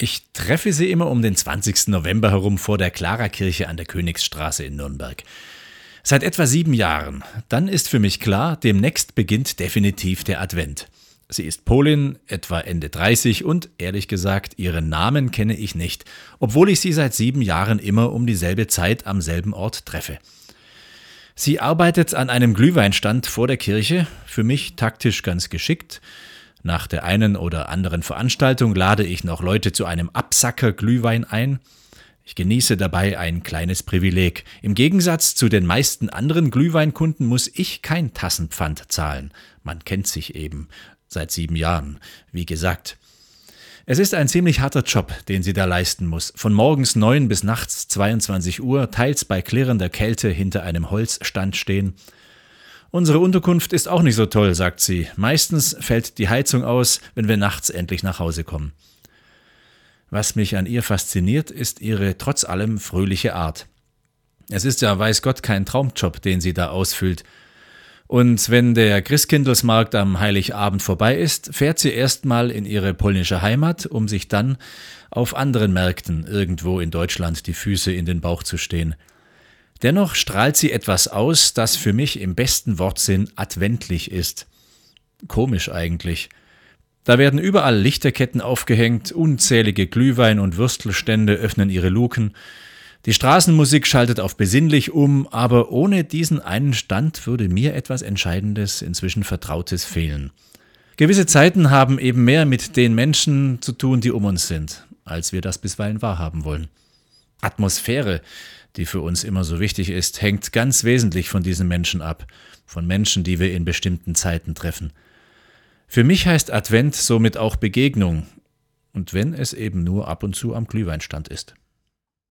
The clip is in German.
Ich treffe sie immer um den 20. November herum vor der Klarakirche an der Königsstraße in Nürnberg. Seit etwa sieben Jahren. Dann ist für mich klar, demnächst beginnt definitiv der Advent. Sie ist Polin, etwa Ende 30 und ehrlich gesagt, ihren Namen kenne ich nicht, obwohl ich sie seit sieben Jahren immer um dieselbe Zeit am selben Ort treffe. Sie arbeitet an einem Glühweinstand vor der Kirche, für mich taktisch ganz geschickt, nach der einen oder anderen Veranstaltung lade ich noch Leute zu einem Absacker Glühwein ein. Ich genieße dabei ein kleines Privileg. Im Gegensatz zu den meisten anderen Glühweinkunden muss ich kein Tassenpfand zahlen. Man kennt sich eben seit sieben Jahren, wie gesagt. Es ist ein ziemlich harter Job, den sie da leisten muss. Von morgens neun bis nachts 22 Uhr, teils bei klirrender Kälte hinter einem Holzstand stehen. Unsere Unterkunft ist auch nicht so toll, sagt sie. Meistens fällt die Heizung aus, wenn wir nachts endlich nach Hause kommen. Was mich an ihr fasziniert, ist ihre trotz allem fröhliche Art. Es ist ja, weiß Gott, kein Traumjob, den sie da ausfüllt. Und wenn der Christkindlesmarkt am Heiligabend vorbei ist, fährt sie erstmal in ihre polnische Heimat, um sich dann auf anderen Märkten irgendwo in Deutschland die Füße in den Bauch zu stehen. Dennoch strahlt sie etwas aus, das für mich im besten Wortsinn adventlich ist. Komisch eigentlich. Da werden überall Lichterketten aufgehängt, unzählige Glühwein- und Würstelstände öffnen ihre Luken, die Straßenmusik schaltet auf besinnlich um, aber ohne diesen einen Stand würde mir etwas Entscheidendes, inzwischen Vertrautes fehlen. Gewisse Zeiten haben eben mehr mit den Menschen zu tun, die um uns sind, als wir das bisweilen wahrhaben wollen. Atmosphäre, die für uns immer so wichtig ist, hängt ganz wesentlich von diesen Menschen ab, von Menschen, die wir in bestimmten Zeiten treffen. Für mich heißt Advent somit auch Begegnung, und wenn es eben nur ab und zu am Glühweinstand ist.